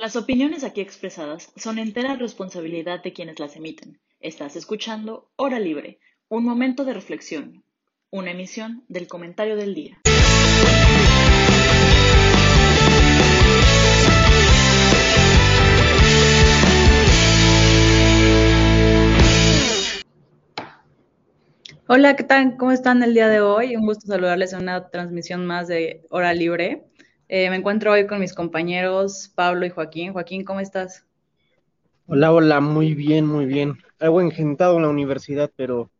Las opiniones aquí expresadas son entera responsabilidad de quienes las emiten. Estás escuchando Hora Libre, un momento de reflexión, una emisión del comentario del día. Hola, ¿qué tal? ¿Cómo están el día de hoy? Un gusto saludarles en una transmisión más de Hora Libre. Eh, me encuentro hoy con mis compañeros Pablo y Joaquín. Joaquín, ¿cómo estás? Hola, hola, muy bien, muy bien. Algo engentado en la universidad, pero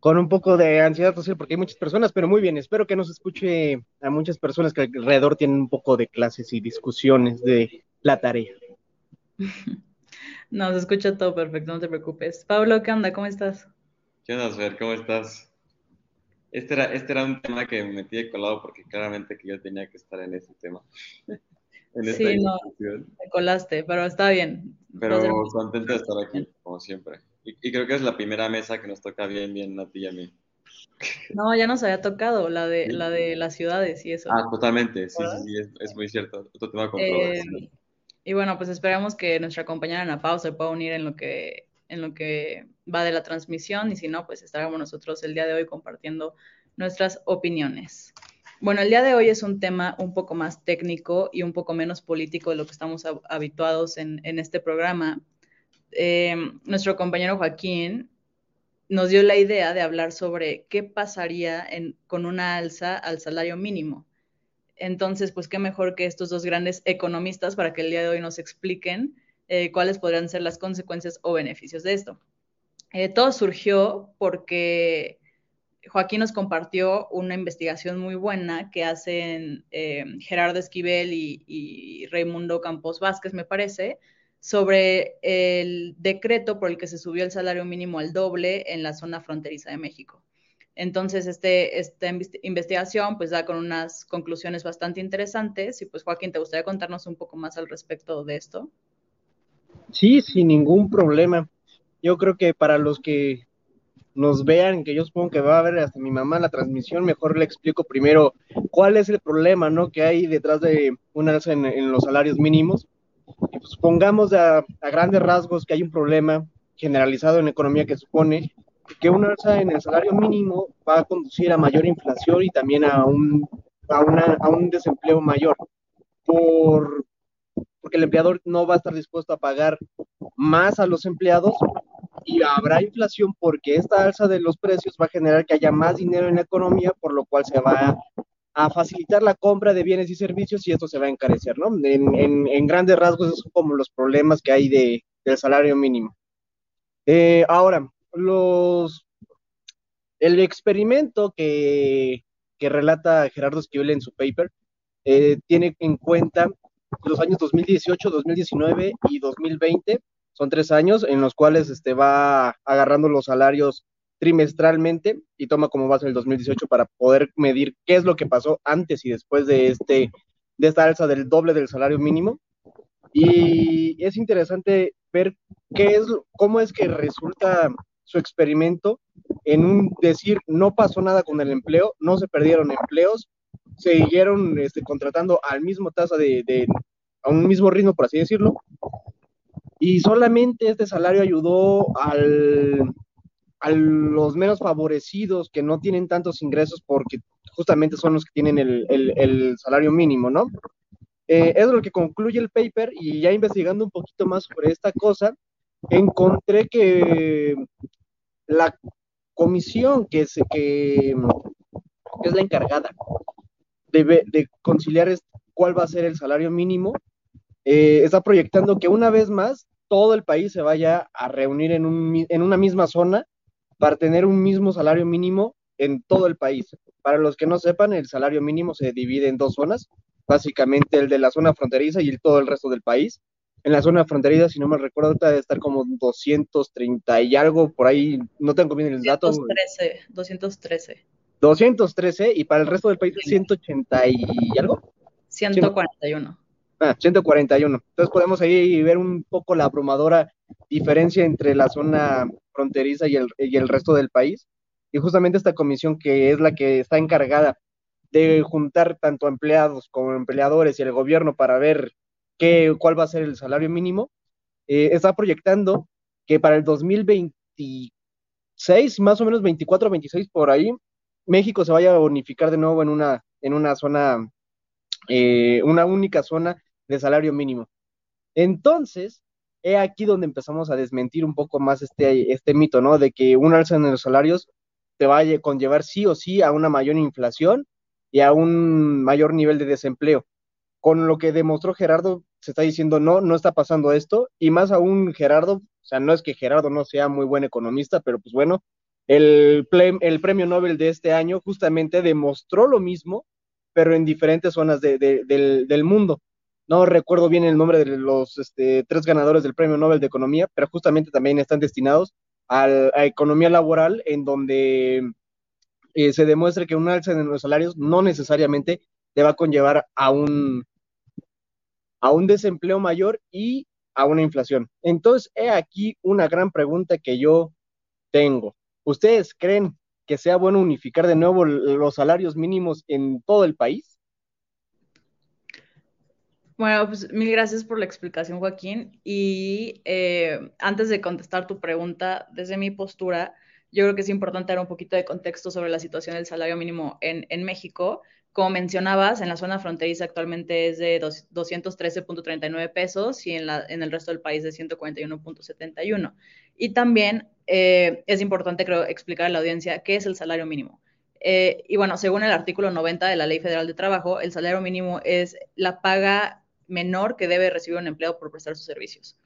con un poco de ansiedad social porque hay muchas personas, pero muy bien. Espero que nos escuche a muchas personas que alrededor tienen un poco de clases y discusiones de la tarea. no, se escucha todo perfecto, no te preocupes. Pablo, ¿qué onda? ¿Cómo estás? ¿Qué onda, Fer? ¿Cómo estás? Este era, este era un tema que me metí de colado porque claramente que yo tenía que estar en ese tema. en esta sí, no, te colaste, pero está bien. Pero contento de estar aquí, como siempre. Y, creo que es la primera mesa que nos toca bien, bien a ti y a mí. No, ya nos había tocado la de, la de las ciudades y eso. Ah, totalmente, sí, sí, sí, es, muy cierto. Otro tema eh, y bueno, pues esperamos que nuestra compañera Ana Pau se pueda unir en lo que en lo que va de la transmisión y si no, pues estaremos nosotros el día de hoy compartiendo nuestras opiniones. Bueno, el día de hoy es un tema un poco más técnico y un poco menos político de lo que estamos habituados en, este programa. Em, nuestro compañero Joaquín nos dio la idea de hablar sobre qué pasaría con una alza al salario mínimo. Entonces, pues qué mejor que estos dos grandes economistas para que el día de hoy nos expliquen eh, cuáles podrían ser las consecuencias o beneficios de esto. Eh, todo surgió porque Joaquín nos compartió una investigación muy buena que hacen eh, Gerardo Esquivel y, y, Raimundo Campos Vázquez, me parece, sobre el decreto por el que se subió el salario mínimo al doble en la zona fronteriza de México. Entonces, este, esta investigación pues da con unas conclusiones bastante interesantes y pues Joaquín, ¿te gustaría contarnos un poco más al respecto de esto? Sí, sin ningún problema. Yo creo que para los que nos vean, que yo supongo que va a ver hasta mi mamá la transmisión, mejor le explico primero cuál es el problema, ¿no? Que hay detrás de una alza en, los salarios mínimos. Y pues a, grandes rasgos que hay un problema generalizado en la economía que supone que una alza en el salario mínimo va a conducir a mayor inflación y también a un, a una, a un desempleo mayor. Por, porque el empleador no va a estar dispuesto a pagar más a los empleados y habrá inflación porque esta alza de los precios va a generar que haya más dinero en la economía, por lo cual se va a, facilitar la compra de bienes y servicios y esto se va a encarecer, ¿no? En, grandes rasgos, esos son como los problemas que hay de, del salario mínimo. Eh, ahora, los, el experimento que, que relata Gerardo Esquivel en su paper eh, tiene en cuenta los años 2018, 2019 y 2020. Son tres años en los cuales este, va agarrando los salarios trimestralmente y toma como base el 2018 para poder medir qué es lo que pasó antes y después de, este, de esta alza del doble del salario mínimo. Y es interesante ver qué es, cómo es que resulta su experimento en un decir no pasó nada con el empleo, no se perdieron empleos, siguieron este, contratando al mismo tasa de, a un mismo ritmo, por así decirlo, y solamente este salario ayudó al, a los menos favorecidos que no tienen tantos ingresos porque justamente son los que tienen el, salario mínimo, ¿no? Eh, es lo que concluye el paper y ya investigando un poquito más sobre esta cosa, encontré que la comisión que, es, que, es la encargada de, conciliar cuál va a ser el salario mínimo, eh, está proyectando que una vez más todo el país se vaya a reunir en, un, en una misma zona para tener un mismo salario mínimo en todo el país. Para los que no sepan, el salario mínimo se divide en dos zonas, básicamente el de la zona fronteriza y el, todo el resto del país. En la zona fronteriza, si no me recuerdo, debe estar como 230 y algo, por ahí, no tengo bien el dato. 213, 213. 213 y para el resto del país 180 y algo. 141. Ah, 141. Entonces podemos ahí ver un poco la abrumadora diferencia entre la zona fronteriza y el, y el resto del país. Y justamente esta comisión que es la que está encargada de juntar tanto empleados como empleadores y el gobierno para ver qué, cuál va a ser el salario mínimo, eh, está proyectando que para el 2026, más o menos 24 26 por ahí, México se vaya a unificar de nuevo en una, en una zona, eh, una única zona de salario mínimo. Entonces, he aquí donde empezamos a desmentir un poco más este, este mito, ¿no? De que un alza en los salarios te va a conllevar sí o sí a una mayor inflación y a un mayor nivel de desempleo. Con lo que demostró Gerardo, se está diciendo, no, no está pasando esto, y más aún Gerardo, o sea, no es que Gerardo no sea muy buen economista, pero pues bueno, el, el premio Nobel de este año justamente demostró lo mismo, pero en diferentes zonas de, del, mundo. No recuerdo bien el nombre de los este, tres ganadores del premio Nobel de Economía, pero justamente también están destinados a, a economía laboral, en donde eh, se demuestra que un alza en los salarios no necesariamente te va a conllevar a un, a un desempleo mayor y a una inflación. Entonces, he aquí una gran pregunta que yo tengo. ¿Ustedes creen que sea bueno unificar de nuevo los salarios mínimos en todo el país? Bueno, pues mil gracias por la explicación, Joaquín. Y eh, antes de contestar tu pregunta, desde mi postura, yo creo que es importante dar un poquito de contexto sobre la situación del salario mínimo en, México. Como mencionabas, en la zona fronteriza actualmente es de 213.39 pesos y en, la, en el resto del país de 141.71. Y también eh, es importante, creo, explicar a la audiencia qué es el salario mínimo. Eh, y bueno, según el artículo 90 de la Ley Federal de Trabajo, el salario mínimo es la paga menor que debe recibir un empleado por prestar sus servicios.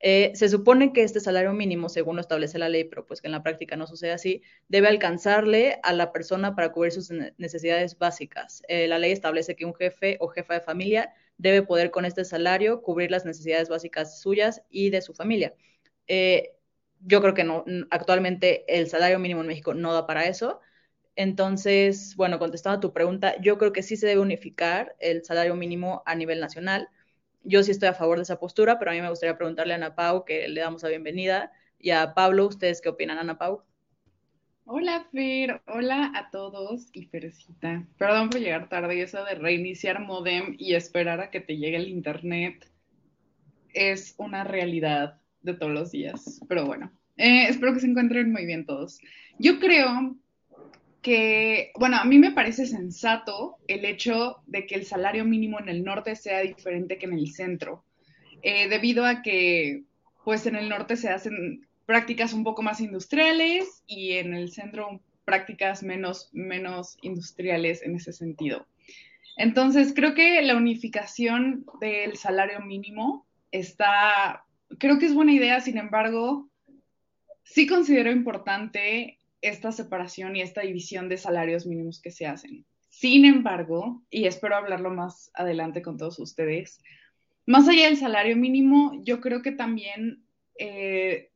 Eh, se supone que este salario mínimo, según lo establece la ley, pero pues que en la práctica no sucede así, debe alcanzarle a la persona para cubrir sus necesidades básicas. Eh, la ley establece que un jefe o jefa de familia debe poder con este salario cubrir las necesidades básicas suyas y de su familia. Eh, yo creo que no, actualmente el salario mínimo en México no da para eso. Entonces, bueno, contestando a tu pregunta, yo creo que sí se debe unificar el salario mínimo a nivel nacional. Yo sí estoy a favor de esa postura, pero a mí me gustaría preguntarle a Ana Pau, que le damos la bienvenida, y a Pablo, ¿ustedes qué opinan, Ana Pau? Hola, Fer. Hola a todos y Fercita. Perdón por llegar tarde. Eso de reiniciar modem y esperar a que te llegue el internet es una realidad de todos los días. Pero bueno, eh, espero que se encuentren muy bien todos. Yo creo que, bueno, a mí me parece sensato el hecho de que el salario mínimo en el norte sea diferente que en el centro, eh, debido a que, pues en el norte se hacen prácticas un poco más industriales y en el centro prácticas menos, menos industriales en ese sentido. Entonces, creo que la unificación del salario mínimo está, creo que es buena idea, sin embargo, sí considero importante esta separación y esta división de salarios mínimos que se hacen. Sin embargo, y espero hablarlo más adelante con todos ustedes, más allá del salario mínimo, yo creo que también eh,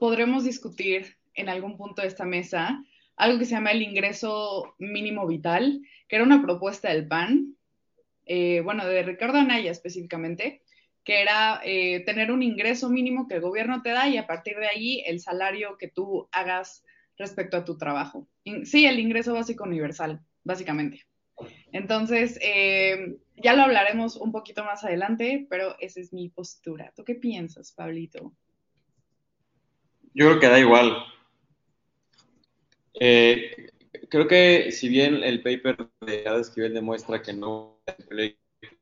podremos discutir en algún punto de esta mesa algo que se llama el ingreso mínimo vital, que era una propuesta del PAN, eh, bueno, de Ricardo Anaya específicamente, que era eh, tener un ingreso mínimo que el gobierno te da y a partir de ahí el salario que tú hagas respecto a tu trabajo. Sí, el ingreso básico universal, básicamente. Entonces, eh, ya lo hablaremos un poquito más adelante, pero esa es mi postura. ¿Tú qué piensas, Pablito? Yo creo que da igual. Eh, creo que si bien el paper de Ada Esquivel demuestra que no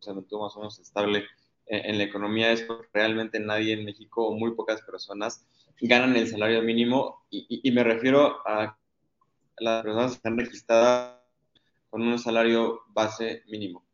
se mantuvo más o menos estable en, la economía, es porque realmente nadie en México, o muy pocas personas, ganan el salario mínimo y, y, me refiero a las personas que están registradas con un salario base mínimo.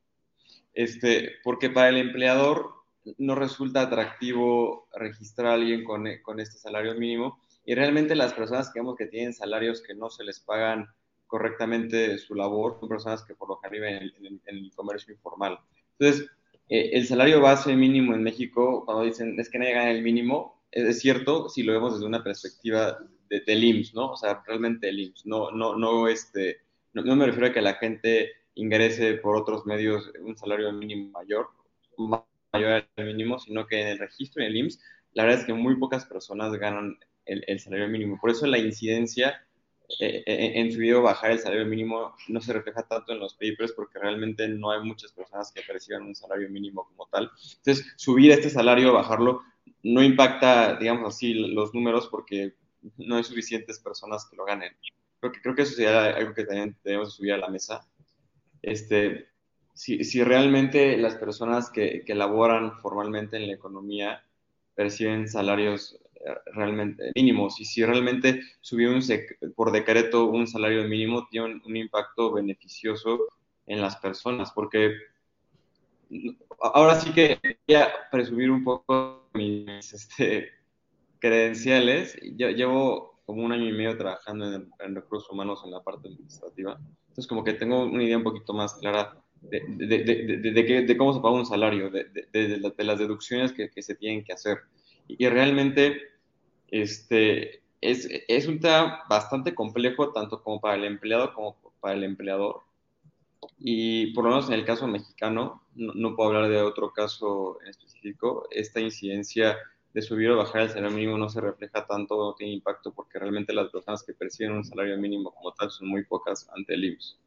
Este, porque para el empleador no resulta atractivo registrar a alguien con, con este salario mínimo y realmente las personas que, digamos, que tienen salarios que no se les pagan correctamente su labor son personas que por lo general viven en, en, en el comercio informal. Entonces, eh, el salario base mínimo en México, cuando dicen es que nadie gana el mínimo, es cierto si lo vemos desde una perspectiva de, del IMSS, ¿no? O sea, realmente el IMSS, no, no, no, este, no, no, me refiero a que la gente ingrese por otros medios un salario mínimo mayor, mayor al mínimo, sino que en el registro en el IMSS, la verdad es que muy pocas personas ganan el, el salario mínimo. Por eso la incidencia eh, eh, en su video bajar el salario mínimo no se refleja tanto en los papers porque realmente no hay muchas personas que perciban un salario mínimo como tal. Entonces, subir este salario, bajarlo, no impacta, digamos así, los números porque no hay suficientes personas que lo ganen. Creo que, creo que eso sería algo que también debemos subir a la mesa. Este, si, si realmente las personas que, que laboran formalmente en la economía perciben salarios realmente mínimos y si realmente subir un por decreto un salario mínimo tiene un, impacto beneficioso en las personas porque ahora sí que a presumir un poco mis este, credenciales. Yo llevo como un año y medio trabajando en, recursos humanos en la parte administrativa. Entonces como que tengo una idea un poquito más clara de, de, de cómo se paga un salario, de, las deducciones que, se tienen que hacer. Y realmente este, es, es, un tema bastante complejo tanto como para el empleado como para el empleador. Y por lo menos en el caso mexicano, no, puedo hablar de otro caso en específico, esta incidencia de subir o bajar el salario mínimo no se refleja tanto, no tiene impacto porque realmente las personas que perciben un salario mínimo como tal son muy pocas ante el IMSS.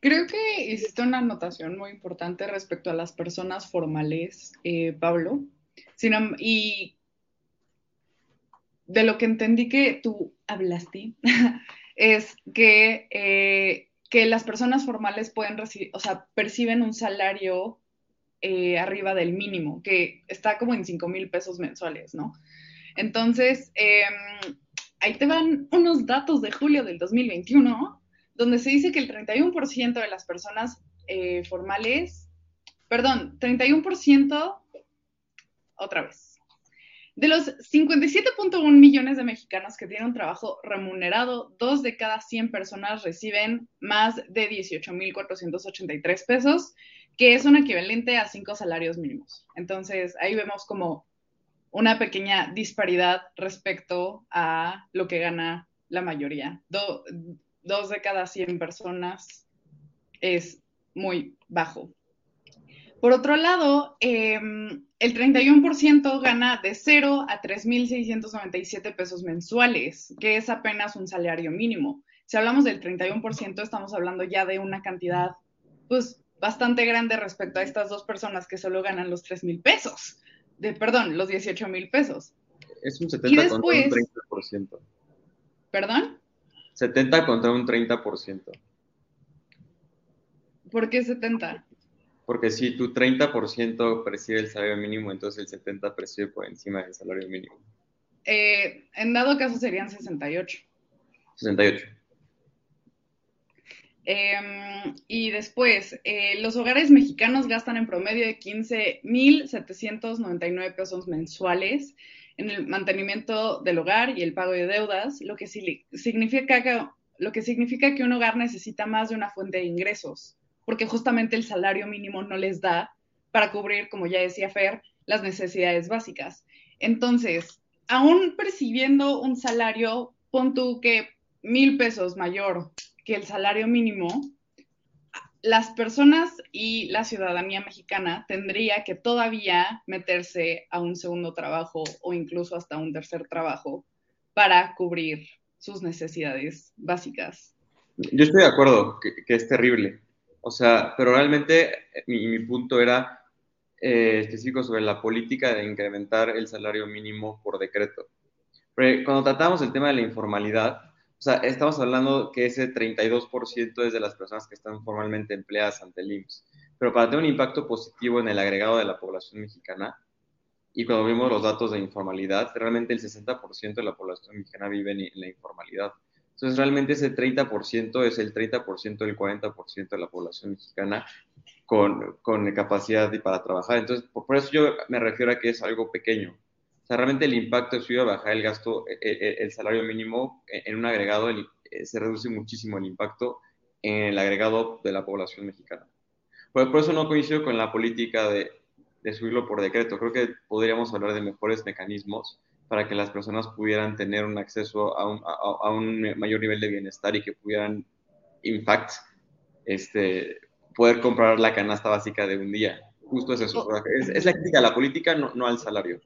Creo que hiciste una anotación muy importante respecto a las personas formales, eh, Pablo. y de lo que entendí que tú hablaste, es que, eh, que las personas formales pueden recibir, o sea, perciben un salario eh, arriba del mínimo, que está como en 5 mil pesos mensuales, ¿no? Entonces, em, ahí te van unos datos de julio del 2021, donde se dice que el 31% de las personas eh, formales, perdón, 31%, otra vez, de los 57.1 millones de mexicanos que tienen un trabajo remunerado, dos de cada 100 personas reciben más de 18.483 pesos, que es un equivalente a cinco salarios mínimos. Entonces, ahí vemos como una pequeña disparidad respecto a lo que gana la mayoría. dos de cada 100 personas es muy bajo. Por otro lado, em, el 31% gana de 0 a 3.697 pesos mensuales, que es apenas un salario mínimo. Si hablamos del 31%, estamos hablando ya de una cantidad, pues, bastante grande respecto a estas dos personas que solo ganan los 3.000 pesos. De, perdón, los 18.000 pesos. Es un 70 contra un 30%. ¿Perdón? 70 contra un 30%. ¿Por qué 70? Porque si tu 30% percibe el salario mínimo, entonces el 70% percibe por encima del salario mínimo. Eh, en dado caso serían 68. 68. Em, y después, eh, los hogares mexicanos gastan en promedio de 15.799 pesos mensuales en el mantenimiento del hogar y el pago de deudas, lo que, significa que, lo que significa que un hogar necesita más de una fuente de ingresos porque justamente el salario mínimo no les da para cubrir, como ya decía Fer, las necesidades básicas. Entonces, aún percibiendo un salario, pon tú que mil pesos mayor que el salario mínimo, las personas y la ciudadanía mexicana tendría que todavía meterse a un segundo trabajo o incluso hasta un tercer trabajo para cubrir sus necesidades básicas. Yo estoy de acuerdo que es terrible. O sea, pero realmente eh, mi, punto era eh, específico sobre la política de incrementar el salario mínimo por decreto. Porque cuando tratamos el tema de la informalidad, o sea, estamos hablando que ese 32% es de las personas que están formalmente empleadas ante el IMSS. Pero para tener un impacto positivo en el agregado de la población mexicana, y cuando vimos los datos de informalidad, realmente el 60% de la población mexicana vive en la informalidad. Entonces, realmente ese 30% es el 30% del 40% de la población mexicana con, con capacidad para trabajar. Entonces, por, eso yo me refiero a que es algo pequeño. O sea, realmente el impacto de subir a bajar el gasto, el, e, e, el, salario mínimo en un agregado, eh, se reduce muchísimo el impacto en el agregado de la población mexicana. Por, por eso no coincido con la política de, de subirlo por decreto. Creo que podríamos hablar de mejores mecanismos para que las personas pudieran tener un acceso a un, a, un mayor nivel de bienestar y que pudieran, in fact, este, poder comprar la canasta básica de un día. Justo es eso. Oh. Es, la crítica a la política, no, no al salario.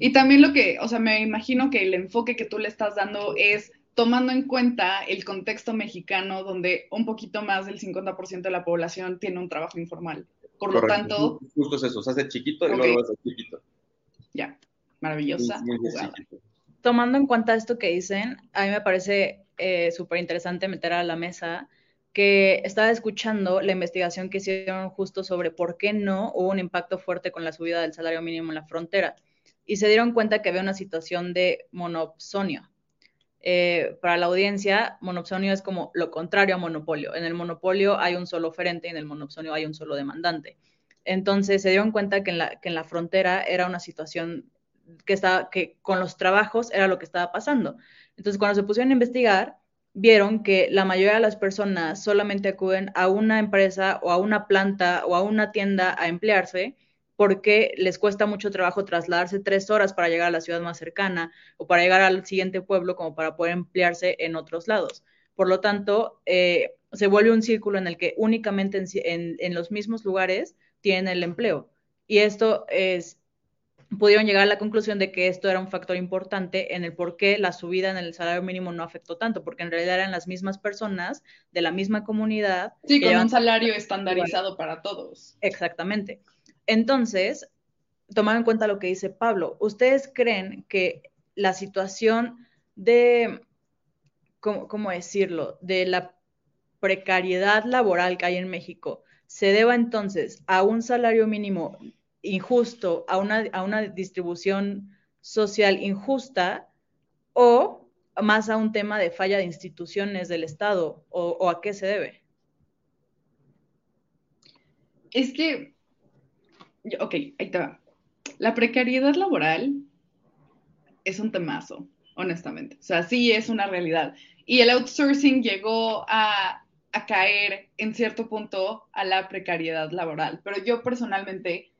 Y también lo que, o sea, me imagino que el enfoque que tú le estás dando es tomando en cuenta el contexto mexicano donde un poquito más del 50% de la población tiene un trabajo informal. Por lo tanto... Justo es eso, se hace chiquito y luego se hace chiquito. Maravillosa. Tomando en cuenta esto que dicen, a mí me parece eh, súper interesante meter a la mesa que estaba escuchando la investigación que hicieron justo sobre por qué no hubo un impacto fuerte con la subida del salario mínimo en la frontera. Y se dieron cuenta que había una situación de monopsonio. Eh, para la audiencia, monopsonio es como lo contrario a monopolio. En el monopolio hay un solo oferente y en el monopsonio hay un solo demandante. Entonces se dieron cuenta que en la, que en la frontera era una situación que, estaba, que con los trabajos era lo que estaba pasando. Entonces cuando se pusieron a investigar, vieron que la mayoría de las personas solamente acuden a una empresa o a una planta o a una tienda a emplearse porque les cuesta mucho trabajo trasladarse tres horas para llegar a la ciudad más cercana o para llegar al siguiente pueblo como para poder emplearse en otros lados. Por lo tanto, eh, se vuelve un círculo en el que únicamente en, los mismos lugares tienen el empleo. Y esto es, pudieron llegar a la conclusión de que esto era un factor importante en el por qué la subida en el salario mínimo no afectó tanto, porque en realidad eran las mismas personas de la misma comunidad. Sí, con un salario estandarizado para todos. Exactamente. Entonces, tomando en cuenta lo que dice Pablo, ¿ustedes creen que la situación de, ¿cómo, decirlo?, de la precariedad laboral que hay en México se deba entonces a un salario mínimo injusto, a una, a una distribución social injusta o más a un tema de falla de instituciones del Estado o, a qué se debe? Es que, ok, ahí está. La precariedad laboral es un temazo, honestamente. O sea, sí es una realidad. Y el outsourcing llegó a, a caer en cierto punto a la precariedad laboral. Pero yo personalmente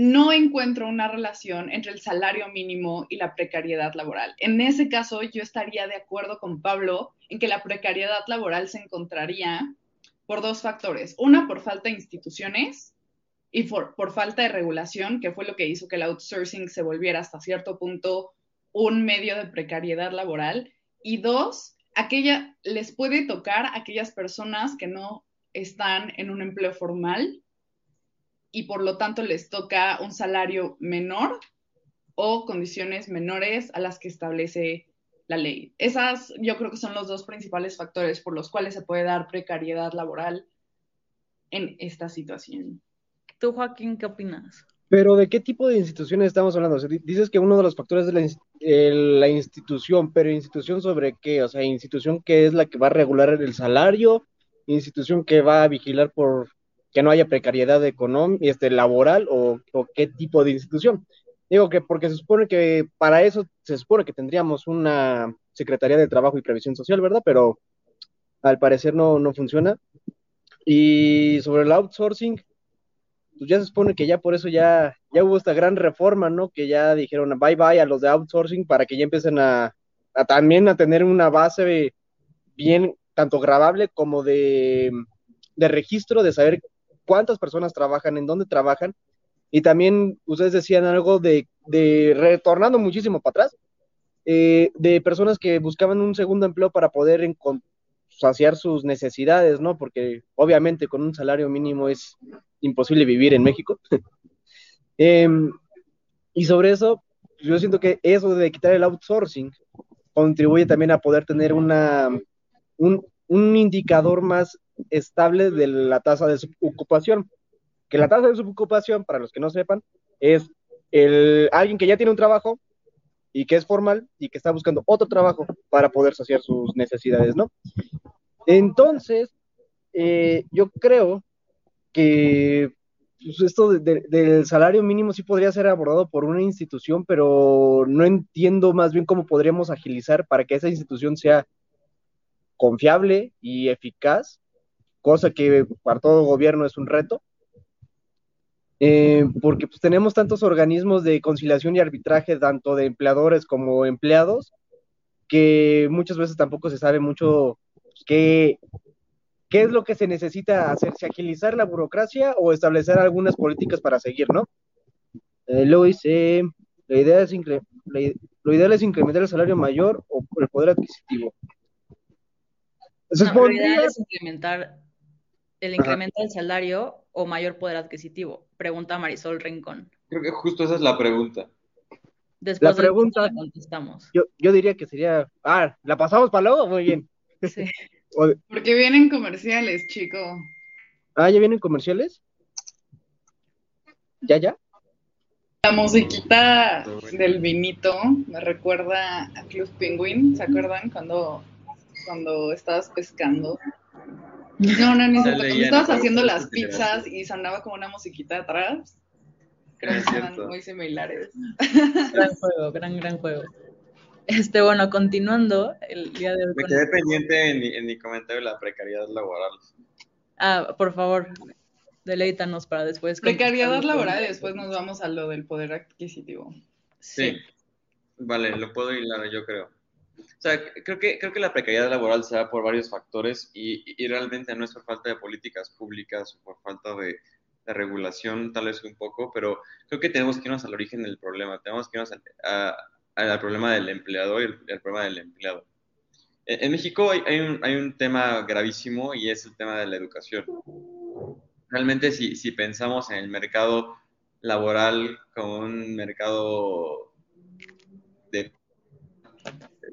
no encuentro una relación entre el salario mínimo y la precariedad laboral. En ese caso, yo estaría de acuerdo con Pablo en que la precariedad laboral se encontraría por dos factores. Una, por falta de instituciones y por, falta de regulación, que fue lo que hizo que el outsourcing se volviera hasta cierto punto un medio de precariedad laboral. Y dos, aquella les puede tocar a aquellas personas que no están en un empleo formal y por lo tanto les toca un salario menor o condiciones menores a las que establece la ley. Esas yo creo que son los dos principales factores por los cuales se puede dar precariedad laboral en esta situación. ¿Tú, Joaquín, qué opinas? Pero ¿de qué tipo de instituciones estamos hablando? dices que uno de los factores es la, la, institución, pero institución sobre qué? O sea, institución que es la que va a regular el salario, institución que va a vigilar por que no haya precariedad económica, este, laboral o, qué tipo de institución. Digo que porque se supone que para eso se supone que tendríamos una Secretaría de Trabajo y Previsión Social, ¿verdad? Pero al parecer no, no funciona. Y sobre el outsourcing, pues ya se supone que ya por eso ya, ya hubo esta gran reforma, ¿no? Que ya dijeron bye bye a los de outsourcing para que ya empiecen a, a también a tener una base bien, tanto grabable como de, de registro, de saber cuántas personas trabajan, en dónde trabajan. Y también ustedes decían algo de, retornando muchísimo para atrás, eh, de personas que buscaban un segundo empleo para poder saciar sus necesidades, ¿no? Porque obviamente con un salario mínimo es imposible vivir en México. Em, y sobre eso, yo siento que eso de quitar el outsourcing contribuye también a poder tener un, un indicador más estable de la tasa de subocupación. Que la tasa de subocupación, para los que no sepan, es el, alguien que ya tiene un trabajo y que es formal y que está buscando otro trabajo para poder saciar sus necesidades, ¿no? Entonces, eh, yo creo que pues, esto del salario mínimo sí podría ser abordado por una institución, pero no entiendo más bien cómo podríamos agilizar para que esa institución sea confiable y eficaz cosa que para todo gobierno es un reto, eh, porque pues, tenemos tantos organismos de conciliación y arbitraje, tanto de empleadores como empleados, que muchas veces tampoco se sabe mucho pues, qué, qué es lo que se necesita hacer, si agilizar la burocracia o establecer algunas políticas para seguir, ¿no? Eh, luego dice, la idea es lo ideal es incrementar el salario mayor o el poder adquisitivo. Se no, supondría... es incrementar el incremento del salario o mayor poder adquisitivo? Pregunta Marisol Rincón. Creo que justo esa es la pregunta. Después la pregunta, la contestamos. Yo, yo diría que sería, ah, ¿la pasamos para luego? Muy bien. Sí. Porque vienen comerciales, chico. Ah, ¿ya vienen comerciales? ¿Ya, ya? La musiquita del vinito me recuerda a Club Penguin, ¿se acuerdan? Cuando, cuando estabas pescando. No, no, ni cuando estabas haciendo las pizzas y sonaba como una musiquita atrás. Creo que muy similares. Gran juego, gran, gran juego. Este, bueno, continuando el día de hoy. Me quedé pendiente en, en mi comentario de la precariedad laboral. Ah, por favor, deleítanos para después. Precariedad laboral y después nos vamos a lo del poder adquisitivo. Sí. Vale, lo puedo hilar, yo creo. O sea, creo que, creo que la precariedad laboral se da por varios factores y, y realmente no es por falta de políticas públicas o por falta de, de, regulación, tal vez un poco, pero creo que tenemos que irnos al origen del problema. Tenemos que irnos al problema del empleador y el, problema del empleado. En, México hay, hay, un, hay un tema gravísimo y es el tema de la educación realmente si, si pensamos en el mercado laboral como un mercado.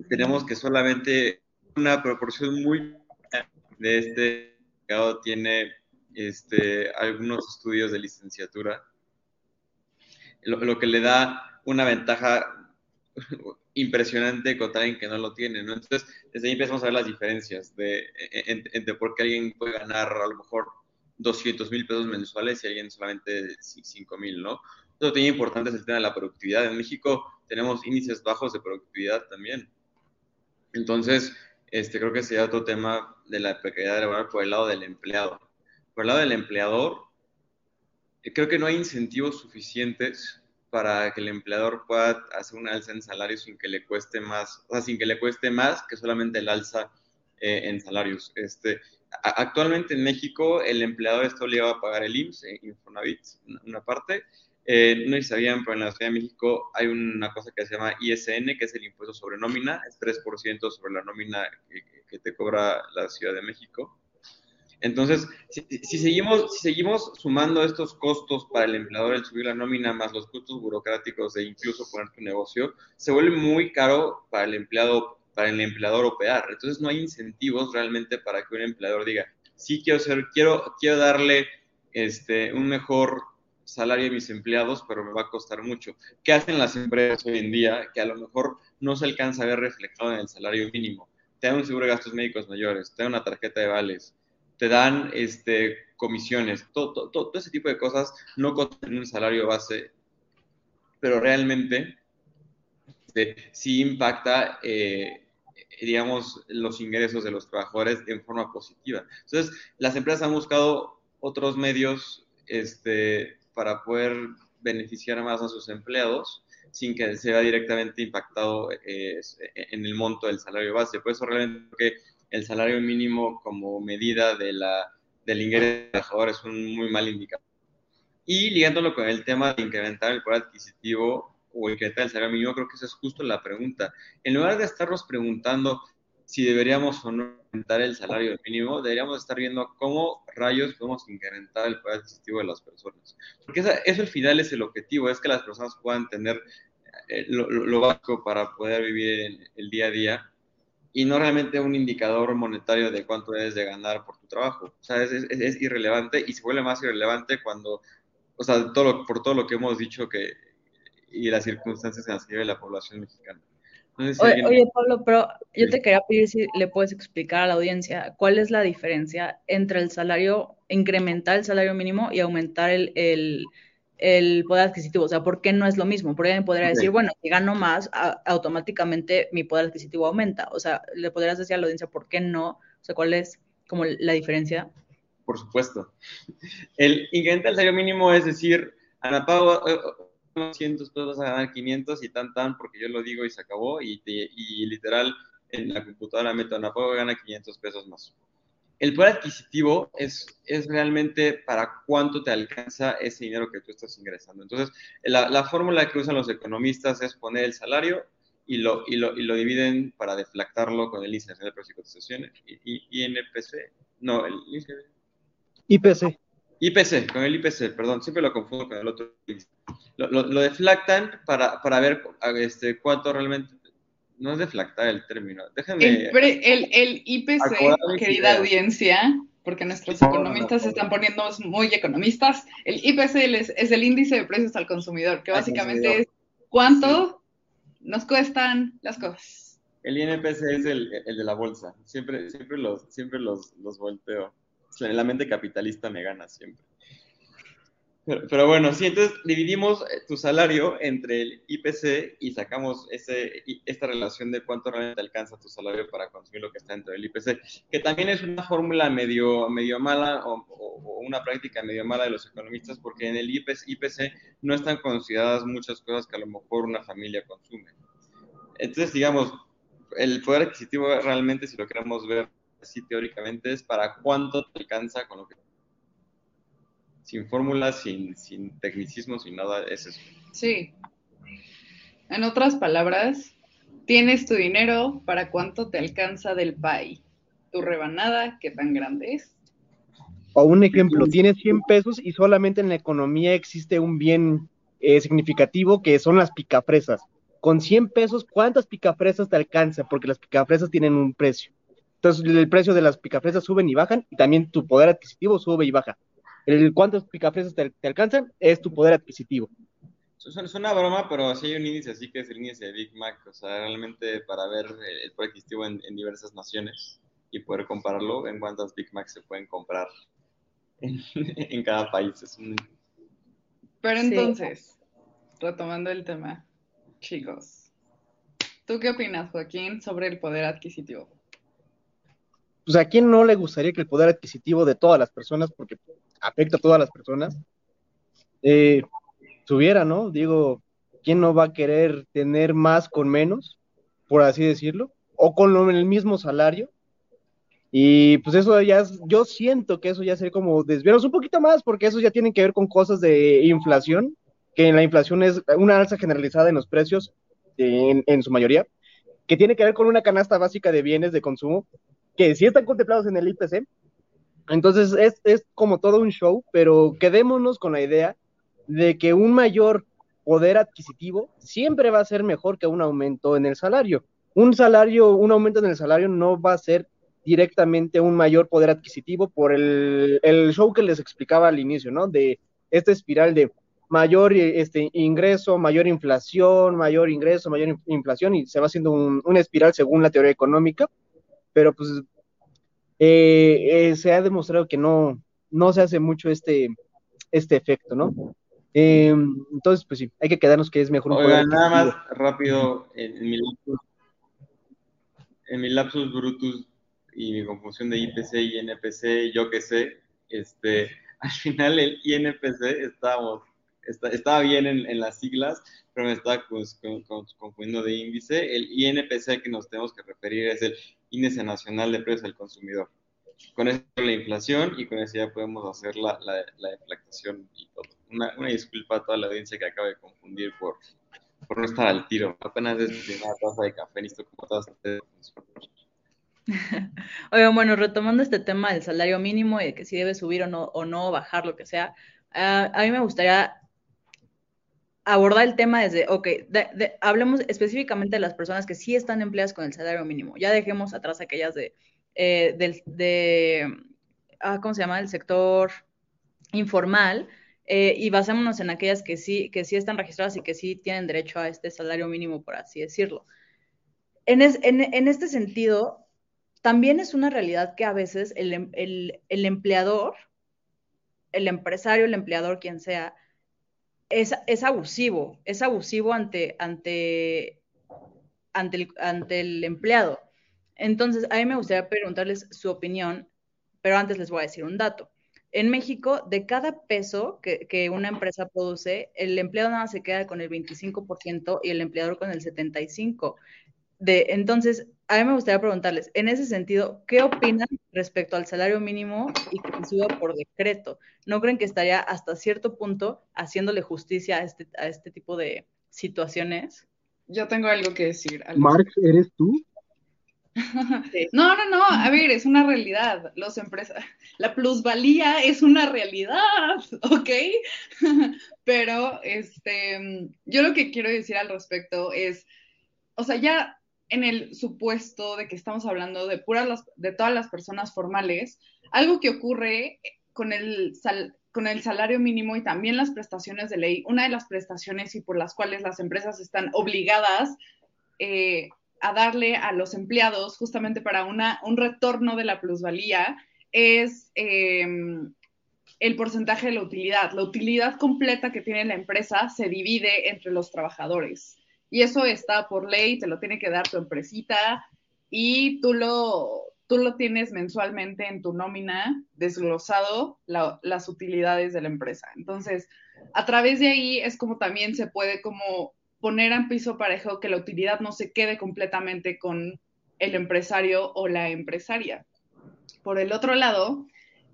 Tenemos que solamente una proporción muy de este mercado tiene este, algunos estudios de licenciatura, lo, que le da una ventaja impresionante contra alguien que no lo tiene, ¿no? Entonces, desde ahí empezamos a ver las diferencias de, entre por qué alguien puede ganar a lo mejor 200 mil pesos mensuales y alguien solamente 5 mil, ¿no? Otro tema importante es el tema de la productividad. En México tenemos índices bajos de productividad también. Entonces, este, creo que sería otro tema de la precariedad laboral por el lado del empleado. Por el lado del empleador, eh, creo que no hay incentivos suficientes para que el empleador pueda hacer un alza en salario sin que le cueste más, o sea, sin que le cueste más que solamente el alza eh, en salarios. Este, actualmente en México el empleador está obligado a pagar el IMSS, eh, Infonavit, una, parte. Eh, no sé sabían, pero en la Ciudad de México hay una cosa que se llama ISN, que es el impuesto sobre nómina, es 3% sobre la nómina que, te cobra la Ciudad de México. Entonces, si, seguimos, si seguimos sumando estos costos para el empleador, el subir la nómina, más los costos burocráticos de incluso poner tu negocio, se vuelve muy caro para el empleado para el empleador operar. Entonces no hay incentivos realmente para que un empleador diga, sí quiero ser, quiero, quiero darle este, un mejor salario a mis empleados, pero me va a costar mucho. ¿Qué hacen las empresas hoy en día que a lo mejor no se alcanza a ver reflejado en el salario mínimo? Te dan un seguro de gastos médicos mayores, te dan una tarjeta de vales, te dan este, comisiones, todo, todo, ese tipo de cosas no costan un salario base, pero realmente este, sí impacta eh, digamos, los ingresos de los trabajadores en forma positiva. Entonces, las empresas han buscado otros medios este, para poder beneficiar más a sus empleados sin que se vea directamente impactado eh, en el monto del salario base. Por eso realmente que el salario mínimo como medida de la, del ingreso del trabajador es un muy mal indicador. Y ligándolo con el tema de incrementar el poder adquisitivo, o está el salario mínimo, creo que esa es justo la pregunta. En lugar de estarnos preguntando si deberíamos o no incrementar el salario mínimo, deberíamos estar viendo cómo rayos podemos incrementar el poder adquisitivo de las personas. Porque eso al final es el objetivo, es que las personas puedan tener eh, lo, básico para poder vivir el día a día y no realmente un indicador monetario de cuánto debes de ganar por tu trabajo. O sea, es, es, irrelevante y se vuelve más irrelevante cuando, o sea, todo por todo lo que hemos dicho que y las circunstancias en las que vive la población mexicana. Oye, Pablo, pero yo te quería pedir si le puedes explicar a la audiencia cuál es la diferencia entre el salario, incrementar el salario mínimo y aumentar el, el, el poder adquisitivo. O sea, ¿por qué no es lo mismo? Porque alguien podría decir, bueno, si gano más, automáticamente mi poder adquisitivo aumenta. O sea, ¿le podrías decir a la audiencia por qué no? O sea, ¿cuál es como la diferencia? Por supuesto. El incrementar el salario mínimo es decir, Ana Pau, 200 pesos a ganar 500 y tan tan porque yo lo digo y se acabó y, y literal en la computadora meto una pago gana 500 pesos más. El poder adquisitivo es, realmente para cuánto te alcanza ese dinero que tú estás ingresando. Entonces, la, la fórmula que usan los economistas es poner el salario y lo, y y dividen para deflactarlo con el índice de precios y cotizaciones, y, INPC, no, el índice IPC. IPC, con el IPC, perdón, siempre lo confundo con el otro Lo, lo, deflactan para, para ver este, cuánto realmente no es deflactar el término. Déjenme. El, el, IPC, querida audiencia, porque nuestros economistas se están poniendo muy economistas. El IPC es, el índice de precios al consumidor, que básicamente es cuánto nos cuestan las cosas. El INPC es el, de la bolsa. Siempre, siempre los, siempre los, los volteo. La mente capitalista me gana siempre. Pero, bueno, sí, entonces dividimos eh, tu salario entre el IPC y sacamos ese, esta relación de cuánto realmente alcanza tu salario para consumir lo que está dentro del IPC, que también es una fórmula medio, medio mala o, una práctica medio mala de los economistas, porque en el IPC no están consideradas muchas cosas que a lo mejor una familia consume. Entonces, digamos, el poder adquisitivo realmente, si lo queremos ver así teóricamente, es para cuánto te alcanza con lo que sin fórmulas, sin, sin tecnicismo, sin nada, es eso. Sí. En otras palabras, tienes tu dinero, ¿para cuánto te alcanza del pay? ¿Tu rebanada qué tan grande es? O un ejemplo, tienes 100 pesos y solamente en la economía existe un bien eh, significativo que son las picafresas. Con 100 pesos, ¿cuántas picafresas te alcanza? Porque las picafresas tienen un precio. Entonces, el precio de las picafresas suben y bajan y también tu poder adquisitivo sube y baja el cuántos picafresas te, alcanzan es tu poder adquisitivo. Es una broma, pero sí hay un índice así que es el índice de Big Mac, o sea, realmente para ver el poder adquisitivo en, diversas naciones y poder compararlo en cuántas Big Macs se pueden comprar en, cada país. Pero entonces, retomando el tema, chicos, ¿tú qué opinas, Joaquín, sobre el poder adquisitivo? Pues a quién no le gustaría que el poder adquisitivo de todas las personas, porque afecta a todas las personas, eh, subiera, ¿no? Digo, ¿quién no va a querer tener más con menos, por así decirlo? O con el mismo salario. Y pues eso ya, yo siento que eso ya sería como desviarnos un poquito más, porque eso ya tiene que ver con cosas de inflación, que la inflación es una alza generalizada en los precios, en, en su mayoría, que tiene que ver con una canasta básica de bienes de consumo, que sí están contemplados en el IPC, entonces es, es como todo un show, pero quedémonos con la idea de que un mayor poder adquisitivo siempre va a ser mejor que un aumento en el salario. Un salario, un aumento en el salario no va a ser directamente un mayor poder adquisitivo por el, el show que les explicaba al inicio, ¿no? De esta espiral de mayor este, ingreso, mayor inflación, mayor ingreso, mayor inflación, y se va haciendo un, una espiral según la teoría económica, pero pues eh, eh, se ha demostrado que no, no se hace mucho este, este efecto, ¿no? Eh, entonces, pues sí, hay que quedarnos que es mejor un Oigan, nada más rápido, en, mi lapsus, en mi lapsus brutus y mi confusión de IPC y NPC, yo que sé, este, al final el INPC estábamos, estaba bien en, las siglas, pero me estaba confundiendo de índice. El INPC al que nos tenemos que referir es el Índice Nacional de Precios al Consumidor. Con eso la inflación y con eso ya podemos hacer la, la, la deflactación y todo. Una, disculpa a toda la audiencia que acaba de confundir por, por no estar al tiro. Apenas es mi primera taza de café, listo como todas ustedes. Oigan, bueno, retomando este tema del salario mínimo y de que si debe subir o no, o no bajar, lo que sea, uh, a mí me gustaría abordar el tema desde, ok, hablemos específicamente de las personas que sí están empleadas con el salario mínimo. Ya dejemos atrás aquellas de, eh, del, de ah, ¿cómo se llama? El sector informal eh, y basémonos en aquellas que sí, que sí están registradas y que sí tienen derecho a este salario mínimo, por así decirlo. En, este sentido, también es una realidad que a veces el, el empleador, el empresario, el empleador, quien sea, es, abusivo, es abusivo ante, ante, ante, el, ante el empleado. Entonces, a mí me gustaría preguntarles su opinión, pero antes les voy a decir un dato. En México, de cada peso que, que, una empresa produce, el empleado nada se queda con el 25% y el empleador con el 75%. De, entonces, a mí me gustaría preguntarles, en ese sentido, ¿qué opinan respecto al salario mínimo y que se suba por decreto? ¿No creen que estaría hasta cierto punto haciéndole justicia a este, a este tipo de situaciones? yo tengo algo que decir. Marx, ¿eres tú? No, no, no, a ver, es una realidad. Los empresas, la plusvalía es una realidad, ¿ok? Pero este, yo lo que quiero decir al respecto es, o sea, ya en el supuesto de que estamos hablando de puras de todas las personas formales, algo que ocurre con el con el salario mínimo y también las prestaciones de ley, una de las prestaciones y por las cuales las empresas están obligadas eh, a darle a los empleados justamente para una, un retorno de la plusvalía es em, el porcentaje de la utilidad. La utilidad completa que tiene la empresa se divide entre los trabajadores. Y eso está por ley, te lo tiene que dar tu empresita y tú lo, tú lo tienes mensualmente en tu nómina desglosado las utilidades de la empresa. Entonces, a través de ahí es como también se puede como poner en piso parejo que la utilidad no se quede completamente con el empresario o la empresaria. Por el otro lado,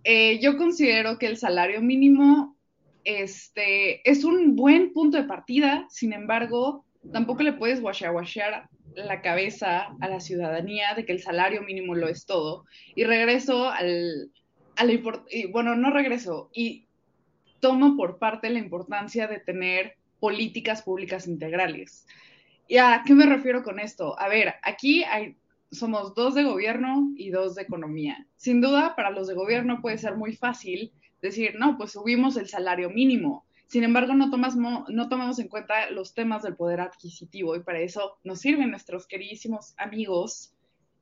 eh, yo considero que el salario mínimo este, es un buen punto de partida, sin embargo, tampoco le puedes washear la cabeza a la ciudadanía de que el salario mínimo lo es todo. Y regreso al, a la bueno, no regreso, y tomo por parte la importancia de tener políticas públicas integrales. ¿Y a qué me refiero con esto? A ver, aquí hay, somos dos de gobierno y dos de economía. Sin duda, para los de gobierno puede ser muy fácil decir, no, pues subimos el salario mínimo sin embargo, no, no tomamos en cuenta los temas del poder adquisitivo y para eso nos sirven nuestros queridísimos amigos,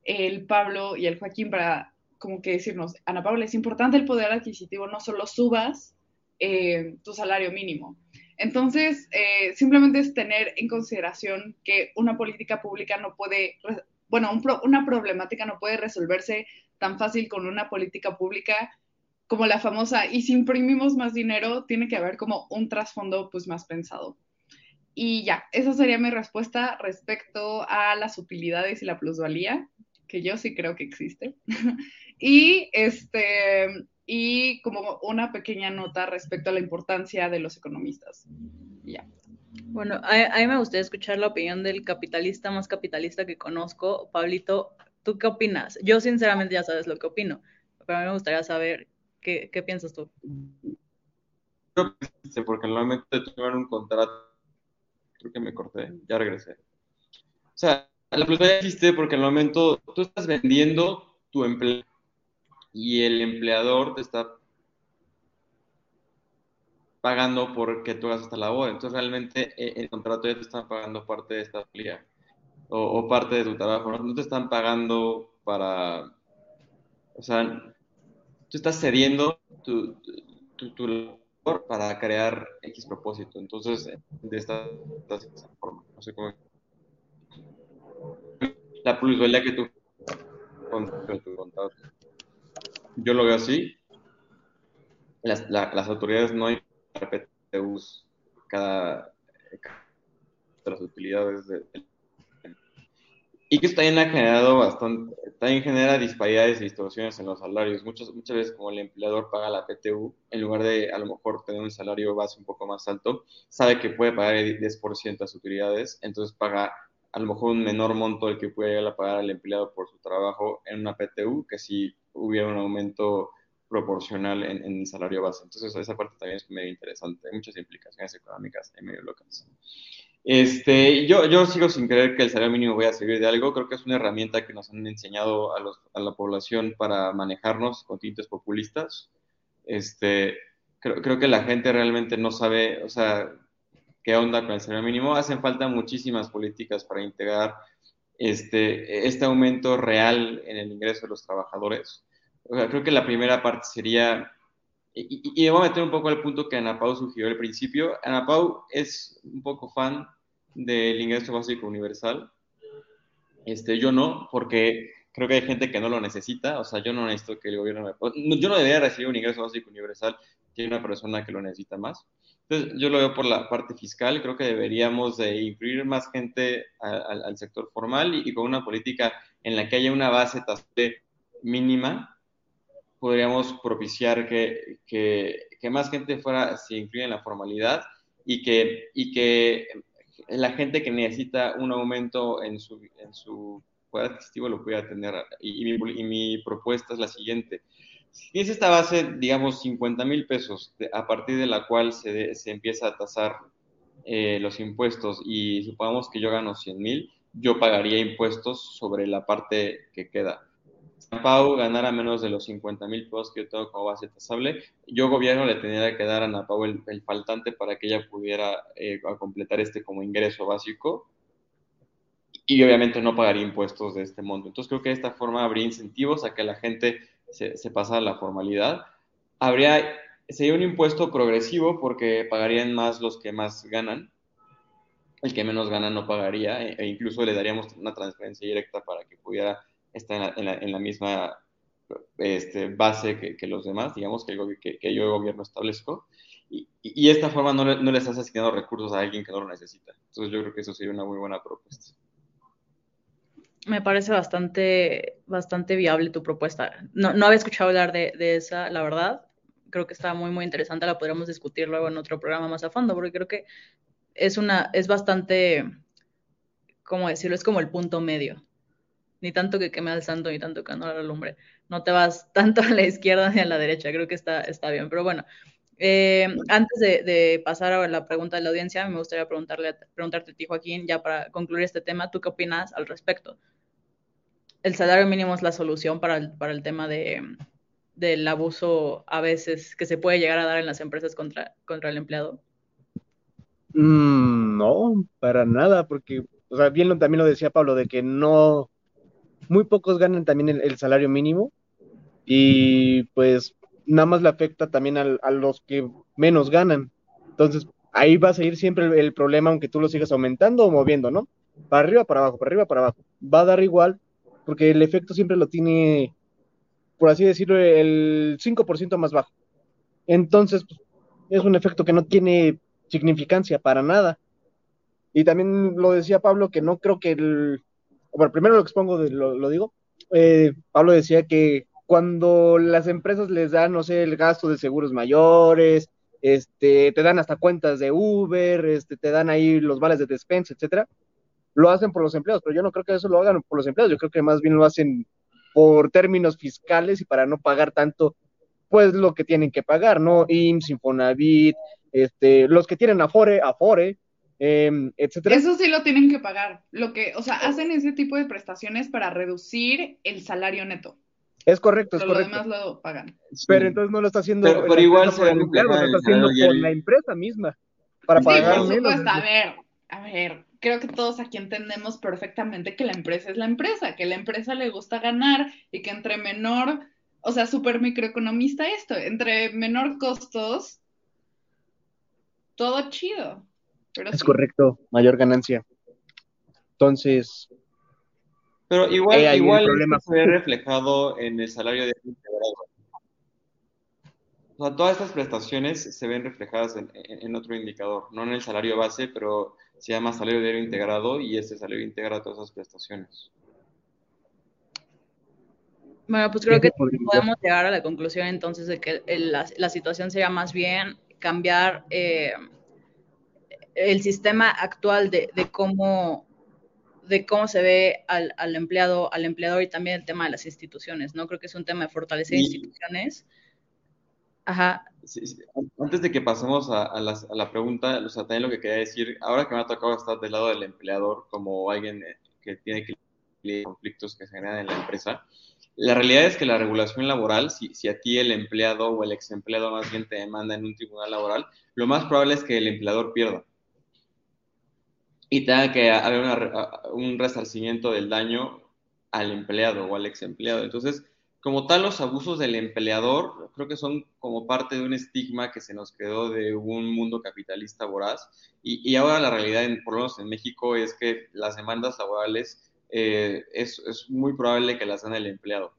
el Pablo y el Joaquín, para como que decirnos, Ana Paula, es importante el poder adquisitivo, no solo subas eh, tu salario mínimo. Entonces, eh, simplemente es tener en consideración que una política pública no puede, bueno, una problemática no puede resolverse tan fácil con una política pública como la famosa, y si imprimimos más dinero, tiene que haber como un trasfondo pues más pensado. Y ya, esa sería mi respuesta respecto a las utilidades y la plusvalía, que yo sí creo que existe. y este y como una pequeña nota respecto a la importancia de los economistas. Ya. Bueno, a, mí me gustaría escuchar la opinión del capitalista más capitalista que conozco. Pablito, ¿tú qué opinas? Yo sinceramente ya sabes lo que opino, pero a mí me gustaría saber ¿Qué, piensas tú? Creo que porque normalmente tuvieron un contrato. Creo que me corté, ya regresé. O sea, la plata existe porque en el momento tú estás vendiendo tu empleo y el empleador te está pagando porque tú hagas esta labor. Entonces, realmente eh, el contrato ya te están pagando parte de esta empleada o, parte de tu trabajo. no te están pagando para. O sea, tú estás cediendo tu, tu, labor para crear X propósito. Entonces, de esta, forma, no sé cómo. La plusvalía que tú Yo lo veo así. Las, las autoridades no hay PTUs cada, cada las utilidades del y que también ha generado bastante, también genera disparidades y distorsiones en los salarios. Muchas, muchas veces como el empleador paga la PTU, en lugar de a lo mejor tener un salario base un poco más alto, sabe que puede pagar el 10% de sus utilidades, entonces paga a lo mejor un menor monto del que puede llegar a pagar el empleado por su trabajo en una PTU, que si hubiera un aumento proporcional en, en el salario base. Entonces esa parte también es medio interesante. Hay muchas implicaciones económicas en medio locales. Este, yo, yo sigo sin creer que el salario mínimo vaya a servir de algo. Creo que es una herramienta que nos han enseñado a, los, a la población para manejarnos con tintes populistas. Este, creo, que la gente realmente no sabe, o sea, qué onda con el salario mínimo. Hacen falta muchísimas políticas para integrar este, este aumento real en el ingreso de los trabajadores. Creo que la primera parte sería y, y, meter un poco al punto que Ana Pau sugirió al principio. Ana Pau es un poco fan del ingreso básico universal. Este, yo no, porque creo que hay gente que no lo necesita. O sea, yo no necesito que el gobierno me... Yo no debería recibir un ingreso básico universal si hay una persona que lo necesita más. Entonces, yo lo veo por la parte fiscal. Creo que deberíamos de incluir más gente al sector formal y, y, con una política en la que haya una base mínima podríamos propiciar que, que, que, más gente fuera, se incluya en la formalidad y que, y que la gente que necesita un aumento en su, en su poder adquisitivo lo pueda tener. Y, mi, propuesta es la siguiente. Si tienes esta base, digamos, 50 mil pesos, a partir de la cual se, se empieza a tasar eh, los impuestos y supongamos que yo gano 100 mil, yo pagaría impuestos sobre la parte que queda. San Pau ganara menos de los 50 mil pesos que yo tengo como base tasable, yo gobierno le tendría que dar a Ana Pau el, faltante para que ella pudiera eh, completar este como ingreso básico y obviamente no pagaría impuestos de este monto. Entonces creo que de esta forma habría incentivos a que la gente se, pasara la formalidad. Habría sería un impuesto progresivo porque pagarían más los que más ganan. El que menos gana no pagaría e, e incluso le daríamos una transferencia directa para que pudiera estar en la, misma este, base que, los demás, digamos, que, que, que yo gobierno establezco. Y, y, esta forma no le, no le estás asignando recursos a alguien que no lo necesita. Entonces yo creo que eso sería una muy buena propuesta me parece bastante, bastante viable tu propuesta. No, no había escuchado hablar de, de, esa, la verdad creo que está muy, muy interesante, la podríamos discutir luego en otro programa más a fondo, porque creo que es una, es bastante, ¿cómo decirlo? Es como el punto medio. Ni tanto que queme al santo, ni tanto que no la lumbre. No te vas tanto a la izquierda ni a la derecha, creo que está, está bien. Pero bueno, eh, antes de, pasar a la pregunta de la audiencia, me gustaría preguntarle, preguntarte a ti, Joaquín, ya para concluir este tema, ¿tú qué opinas al respecto? ¿El salario mínimo es la solución para para el tema de, del abuso a veces que se puede llegar a dar en las empresas contra, contra el empleado? Mm, no, para nada, porque, o sea, bien también lo decía Pablo, de que no, muy pocos ganan también el, salario mínimo y pues nada más le afecta también a los que menos ganan. Entonces, ahí va a seguir siempre el, el, problema, aunque tú lo sigas aumentando o moviendo, ¿no? Para arriba, para abajo, para arriba, para abajo. Va a dar igual, porque el efecto siempre lo tiene por así decirlo, el 5% más bajo. Entonces, pues, es un efecto que no tiene significancia para nada. Y también lo decía Pablo, que no creo que el... Bueno, primero lo expongo, lo, digo. Eh, Pablo decía que cuando las empresas les dan, no sé, el gasto de seguros mayores, este, te dan hasta cuentas de Uber, este, te dan ahí los vales de despensa, etcétera, lo hacen por los empleados, pero yo no creo que eso lo hagan por los empleados, yo creo que más bien lo hacen por términos fiscales y para no pagar tanto, pues lo que tienen que pagar, ¿no? IMSS, Infonavit, este, los que tienen Afore, Afore, eh, etcétera. Eso sí lo tienen que pagar. Lo que, o sea, hacen ese tipo de prestaciones para reducir el salario neto. Es correcto, es pero correcto. Lo demás lo pagan. Pero entonces no lo está haciendo pero, igual por el empleado, lo está haciendo por la empresa misma para sí, pagar por supuesto. A ver, a ver, creo que todos aquí entendemos perfectamente que la empresa es la empresa, que la empresa le gusta ganar y que entre menor, o sea, súper microeconomista esto, entre menor costos, todo chido. Es correcto, mayor ganancia. Entonces. Pero igual, igual se ve reflejado en el salario de integrado. O sea, todas estas prestaciones se ven reflejadas en, en otro indicador, no en el salario base, pero se llama salario diario integrado y este salario integra todas esas prestaciones. Bueno, pues creo que podemos llegar a la conclusión entonces de que la, situación sería más bien cambiar eh, el sistema actual de, cómo de cómo se ve al, empleado, al empleador y también el tema de las instituciones, ¿no? Creo que es un tema de fortalecer instituciones. Ajá. Antes de que pasemos a, la pregunta, o sea, también lo que quería decir, ahora que me ha tocado estar del lado del empleador como alguien eh, que tiene que lidiar conflictos que se generan en la empresa, la realidad es que la regulación laboral, si, si, a ti el empleado o el ex empleado más bien te demanda en un tribunal laboral, lo más probable es que el empleador pierda y tenga que haber un resarcimiento del daño al empleado o al ex empleado. Entonces, como tal, los abusos del empleador creo que son como parte de un estigma que se nos quedó de un mundo capitalista voraz. Y, ahora la realidad, por lo menos en México, es que las demandas laborales eh, es, es, muy probable que las den el empleado.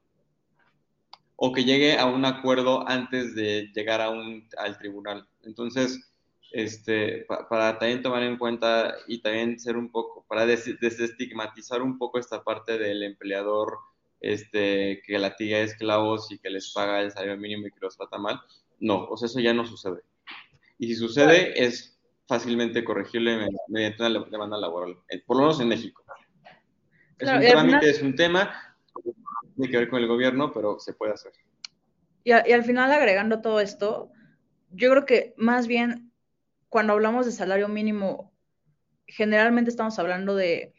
O que llegue a un acuerdo antes de llegar a un, al tribunal. Entonces, este, para también tomar en cuenta y también ser un poco, para desestigmatizar un poco esta parte del empleador este, que latiga esclavos y que les paga el salario mínimo y que los trata mal. No, o sea, eso ya no sucede. Y si sucede es fácilmente corregible mediante una demanda laboral, eh, por lo menos en México. Es un trámite, es un tema, tiene que ver con el gobierno, pero se puede hacer. Y, y al final, agregando todo esto, yo creo que más bien cuando hablamos de salario mínimo, generalmente estamos hablando de,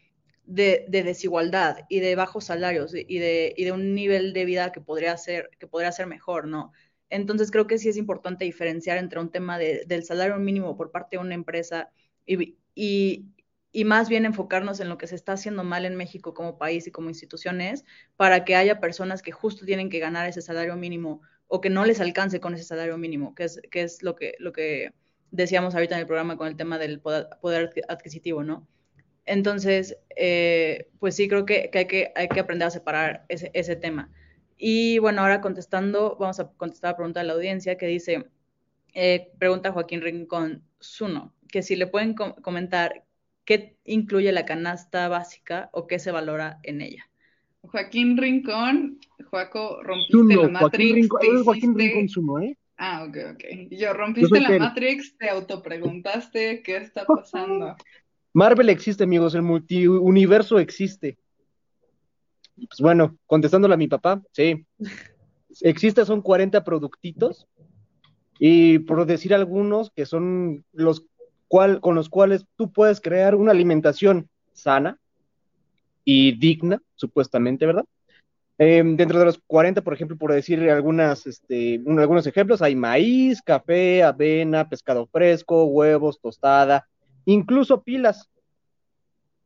de, desigualdad y de bajos salarios y de, un nivel de vida que podría ser, mejor, ¿no? Entonces creo que sí es importante diferenciar entre un tema de, del salario mínimo por parte de una empresa y, más bien enfocarnos en lo que se está haciendo mal en México como país y como instituciones para que haya personas que justo tienen que ganar ese salario mínimo o que no les alcance con ese salario mínimo, que es, lo que decíamos ahorita en el programa con el tema del poder, adquisitivo, ¿no? Entonces, eh, pues sí, creo que, hay que hay que aprender a separar ese, ese, tema. Y bueno, ahora contestando, vamos a contestar la pregunta de la audiencia que dice, eh, pregunta Joaquín Rincón Zuno, que si le pueden comentar qué incluye la canasta básica o qué se valora en ella. Joaquín Rincón, Joaco, rompiste la Matrix. Joaquín, Rincón Zuno, ¿eh? Ah, ok, ok. Yo rompiste la Matrix, te autopreguntaste qué está pasando. Marvel existe, amigos, el multiuniverso existe. Pues bueno, contestándole a mi papá, sí. Existe, son 40 productitos. Y por decir algunos que son los cual, con los cuales tú puedes crear una alimentación sana y digna, supuestamente, ¿verdad? Em, dentro de los 40, por ejemplo, por decir algunas, este, algunos ejemplos, hay maíz, café, avena, pescado fresco, huevos, tostada, incluso pilas.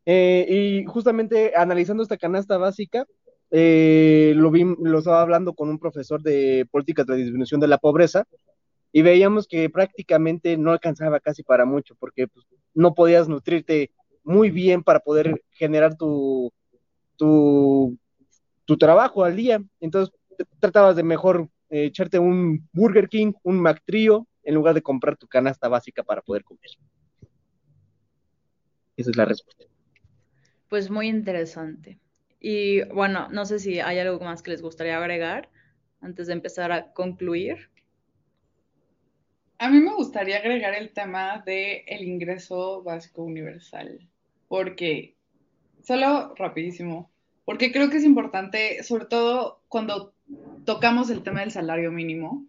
Eh, y justamente analizando esta canasta básica, eh, lo, vi, lo estaba hablando con un profesor de políticas de disminución de la pobreza y veíamos que prácticamente no alcanzaba casi para mucho porque pues, no podías nutrirte muy bien para poder generar tu, tu tu trabajo al día. Entonces tratabas de mejor eh, echarte un Burger King, un McTrio, en lugar de comprar tu canasta básica para poder comer. Esa es la respuesta. Pues muy interesante. Y bueno, no sé si hay algo más que les gustaría agregar antes de empezar a concluir. A mí me gustaría agregar el tema del el ingreso básico universal, porque, solo rapidísimo, porque creo que es importante, sobre todo cuando tocamos el tema del salario mínimo.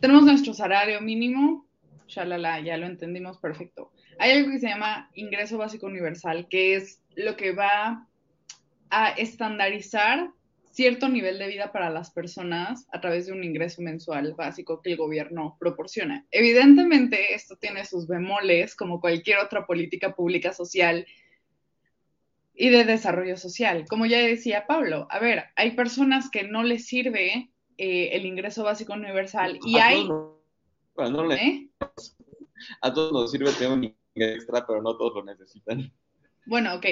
Tenemos nuestro salario mínimo, ya lo entendimos perfecto. Hay algo que se llama ingreso básico universal, que es lo que va a estandarizar cierto nivel de vida para las personas a través de un ingreso mensual básico que el gobierno proporciona. Evidentemente, esto tiene sus bemoles, como cualquier otra política pública social y de desarrollo social. Como ya decía Pablo, a ver, hay personas que no les sirve eh, el ingreso básico universal y hay... ¿Eh? A todos nos sirve tener un ingreso extra, pero no todos lo necesitan. Bueno, ok.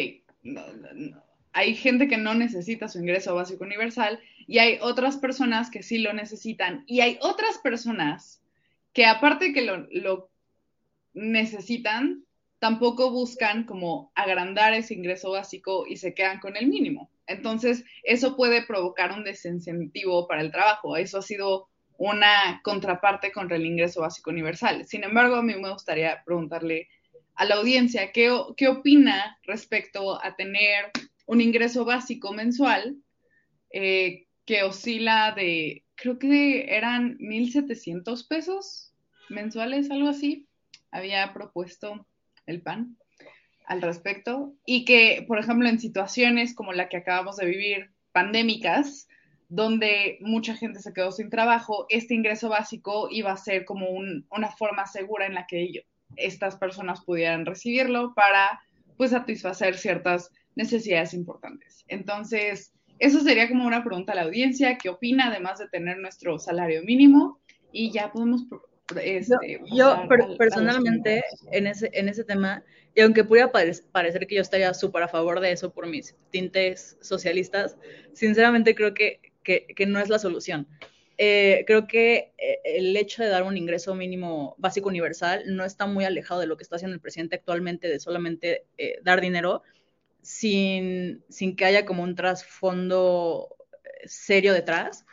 hay gente que no necesita su ingreso básico universal y hay otras personas que sí lo necesitan y hay otras personas que aparte que lo, lo necesitan, tampoco buscan como agrandar ese ingreso básico y se quedan con el mínimo. Entonces, eso puede provocar un desincentivo para el trabajo. Eso ha sido una contraparte contra el ingreso básico universal. Sin embargo, a mí me gustaría preguntarle a la audiencia qué, qué opina respecto a tener un ingreso básico mensual eh, que oscila de, creo que eran 1.700 pesos mensuales, algo así. Había propuesto el PAN al respecto y que, por ejemplo, en situaciones como la que acabamos de vivir, pandémicas, donde mucha gente se quedó sin trabajo, este ingreso básico iba a ser como una forma segura en la que estas personas pudieran recibirlo para pues satisfacer ciertas necesidades importantes. Entonces, eso sería como una pregunta a la audiencia, ¿qué opina además de tener nuestro salario mínimo? Y ya podemos este, yo, personalmente en ese, en ese tema, y aunque pudiera parecer que yo estaría súper a favor de eso por mis tintes socialistas, sinceramente creo que, que, que no es la solución. Eh, creo que eh, el hecho de dar un ingreso mínimo básico universal no está muy alejado de lo que está haciendo el presidente actualmente, de solamente eh, dar dinero sin, sin que haya como un trasfondo serio detrás.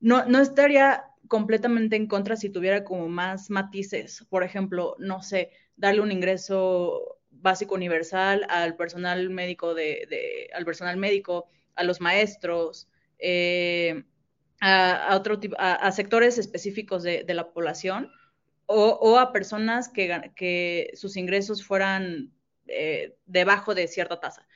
No, no estaría completamente en contra si tuviera como más matices. Por ejemplo, no sé, darle un ingreso básico universal al personal médico de, al personal médico, a los maestros, eh, a, otro tipo, a, sectores específicos de, la población o, a personas que, que, sus ingresos fueran eh, debajo de cierta tasa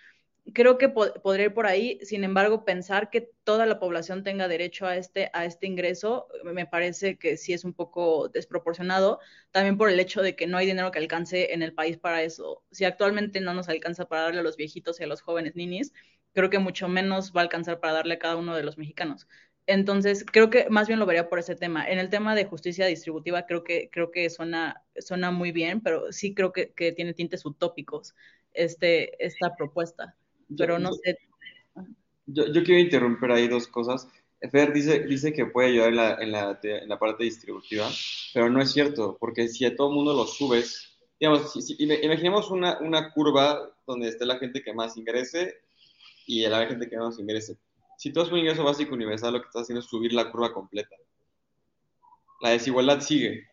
creo que podría ir por ahí, sin embargo, pensar que toda la población tenga derecho a este, a este ingreso, me parece que sí es un poco desproporcionado, también por el hecho de que no hay dinero que alcance en el país para eso. Si actualmente no nos alcanza para darle a los viejitos y a los jóvenes ninis, creo que mucho menos va a alcanzar para darle a cada uno de los mexicanos. Entonces, creo que más bien lo vería por ese tema. En el tema de justicia distributiva, creo que, creo que suena, suena muy bien, pero sí creo que, que tiene tintes utópicos este, esta propuesta pero no sé. Yo, quiero interrumpir ahí dos cosas. Fer dice, dice que puede ayudar en la, en, la, en la, parte distributiva, pero no es cierto, porque si a todo el mundo lo subes, digamos, si, imaginemos una, una, curva donde esté la gente que más ingrese y la gente que menos ingrese. Si tú haces un ingreso básico universal, lo que estás haciendo es subir la curva completa. La desigualdad sigue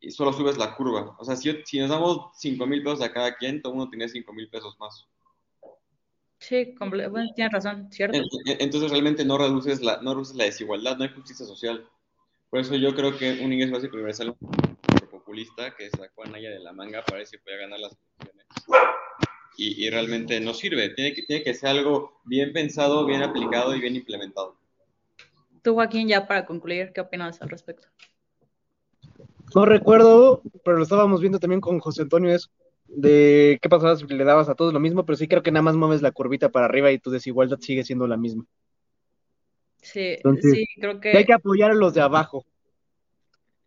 y solo subes la curva. O sea, si, si nos damos 5 mil pesos a cada quien, todo el mundo tiene 5 mil pesos más. Sí, bueno, tienes razón, ¿cierto? Entonces realmente no reduces, la, no reduces la desigualdad, no hay justicia social. Por eso yo creo que un ingreso básico universal populista que sacó a Naya de la manga parece que puede ganar las elecciones. Y, y, realmente no sirve. Tiene que, tiene que ser algo bien pensado, bien aplicado y bien implementado. Tú, Joaquín, ya para concluir, ¿qué opinas al respecto? No recuerdo, pero lo estábamos viendo también con José Antonio eso de qué pasaba si le dabas a todos lo mismo, pero sí creo que nada más mueves la curvita para arriba y tu desigualdad sigue siendo la misma. Sí, sí, creo que... Hay que apoyar a los de abajo.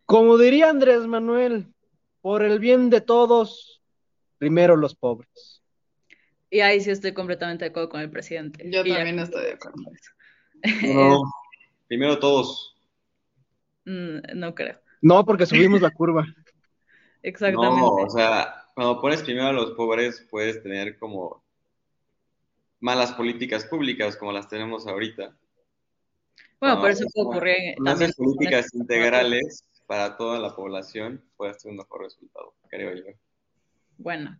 Como diría Andrés Manuel, por el bien de todos, primero los pobres. Y ahí sí estoy completamente de acuerdo con el presidente. Yo también estoy de acuerdo con eso. No, primero todos. Mm, no creo. No, porque subimos la curva. Exactamente. No, o sea, cuando pones primero a los pobres, puedes tener como malas políticas públicas como las tenemos ahorita. Bueno, por eso puede ocurrir también. políticas integrales para toda la población, puede ser un mejor resultado, creo yo. Bueno,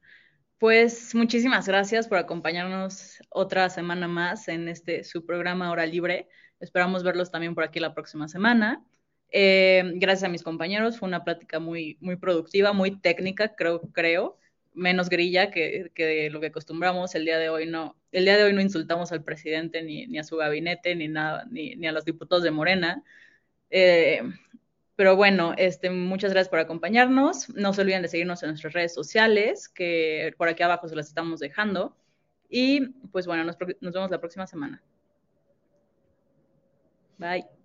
pues muchísimas gracias por acompañarnos otra semana más en este su programa Hora Libre. Esperamos verlos también por aquí la próxima semana. Eh, gracias a mis compañeros, fue una plática muy, muy productiva, muy técnica, creo, creo menos grilla que, que, lo que acostumbramos. El día de hoy no, el día de hoy no insultamos al presidente ni, ni a su gabinete ni nada, ni, ni, a los diputados de Morena. Eh, pero bueno, este, muchas gracias por acompañarnos. No se olviden de seguirnos en nuestras redes sociales, que por aquí abajo se las estamos dejando. Y pues bueno, nos, nos vemos la próxima semana. Bye.